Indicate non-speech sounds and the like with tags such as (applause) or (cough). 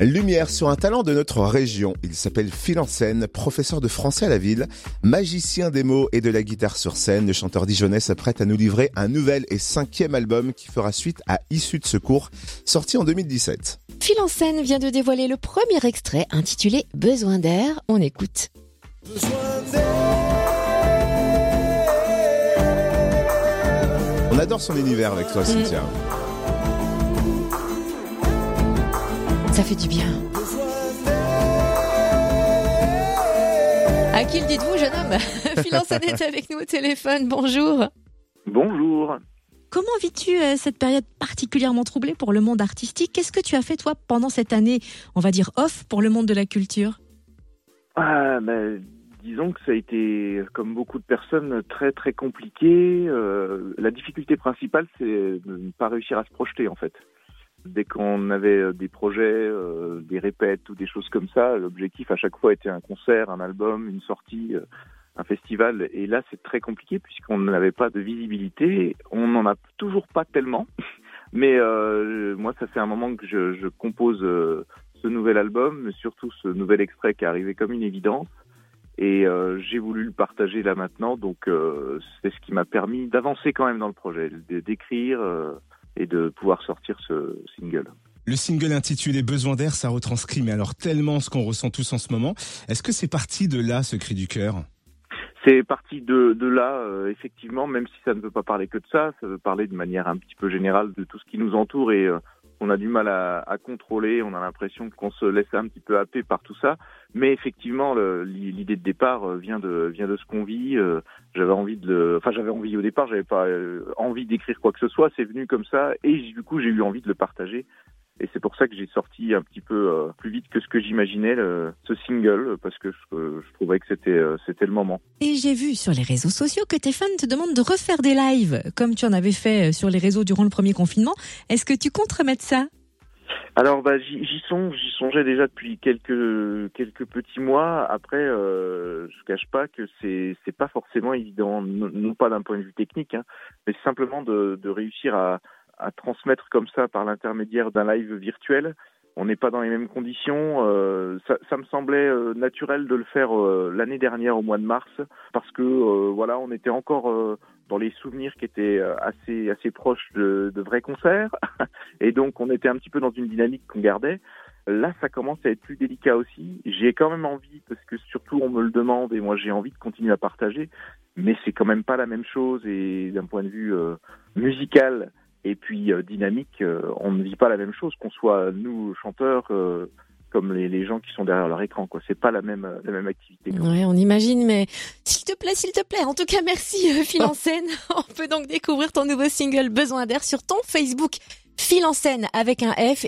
Lumière sur un talent de notre région. Il s'appelle Phil Ansen, professeur de français à la ville, magicien des mots et de la guitare sur scène. Le chanteur dijonnais s'apprête à nous livrer un nouvel et cinquième album qui fera suite à Issue de secours, sorti en 2017. Phil Ansen vient de dévoiler le premier extrait intitulé Besoin d'air. On écoute. On adore son univers avec toi, Cynthia. Ça fait du bien. À qui le dites-vous, jeune homme (laughs) Phil Ansen est avec nous au téléphone. Bonjour. Bonjour. Comment vis-tu euh, cette période particulièrement troublée pour le monde artistique? Qu'est-ce que tu as fait, toi, pendant cette année, on va dire off, pour le monde de la culture? Ah, ben, disons que ça a été, comme beaucoup de personnes, très très compliqué. Euh, la difficulté principale, c'est de ne pas réussir à se projeter, en fait. Dès qu'on avait euh, des projets, euh, des répètes ou des choses comme ça, l'objectif à chaque fois était un concert, un album, une sortie, euh, un festival. Et là, c'est très compliqué puisqu'on n'avait pas de visibilité. On n'en a toujours pas tellement. (laughs) Mais euh, moi, ça fait un moment que je, je compose euh, ce nouvel album, mais surtout ce nouvel extrait qui est arrivé comme une évidence. Et euh, j'ai voulu le partager là maintenant, donc euh, c'est ce qui m'a permis d'avancer quand même dans le projet, d'écrire euh, et de pouvoir sortir ce single. Le single intitulé Besoin d'air, ça retranscrit, mais alors tellement ce qu'on ressent tous en ce moment. Est-ce que c'est parti de là, ce cri du cœur? C'est parti de, de là, euh, effectivement, même si ça ne veut pas parler que de ça, ça veut parler de manière un petit peu générale de tout ce qui nous entoure et euh, on a du mal à, contrôler, on a l'impression qu'on se laisse un petit peu happer par tout ça. Mais effectivement, l'idée de départ euh, vient de vient de ce qu'on vit. euh, j'avais envie de, enfin j'avais envie au départ, j'avais pas euh, envie d'écrire quoi que ce soit. C'est venu comme ça et du coup j'ai eu envie de le partager. Et c'est pour ça que j'ai sorti un petit peu euh, plus vite que ce que j'imaginais le- ce single parce que je, je trouvais que c'était euh, c'était le moment. Et j'ai vu sur les réseaux sociaux que tes fans te demandent de refaire des lives, comme tu en avais fait euh, sur les réseaux durant le premier confinement. Est-ce que tu comptes remettre ça? Alors bah j'y j'y songe, j'y songeais déjà depuis quelques quelques petits mois. Après, euh, je cache pas que c'est c'est pas forcément évident, non, non pas d'un point de vue technique, hein, mais simplement de, de réussir à, à transmettre comme ça par l'intermédiaire d'un live virtuel. On n'est pas dans les mêmes conditions. euh, ça, ça me semblait euh, naturel de le faire euh, l'année dernière au mois de mars parce que euh, voilà, on était encore euh, dans les souvenirs qui étaient euh, assez assez proches de, de vrais concerts. (laughs) Et donc, on était un petit peu dans une dynamique qu'on gardait. Là, ça commence à être plus délicat aussi. J'ai quand même envie, parce que surtout on me le demande et moi j'ai envie de continuer à partager, mais c'est quand même pas la même chose et d'un point de vue musical et puis euh, dynamique, euh, on ne vit pas la même chose, qu'on soit nous chanteurs euh, comme les, les gens qui sont derrière leur écran. quoi. C'est pas la même la même activité. Ouais, on imagine, mais s'il te plaît, s'il te plaît. En tout cas, merci euh, Phil (laughs) en scène. (laughs) On peut donc découvrir ton nouveau single Besoin d'air sur ton Facebook. Phil en scène avec un F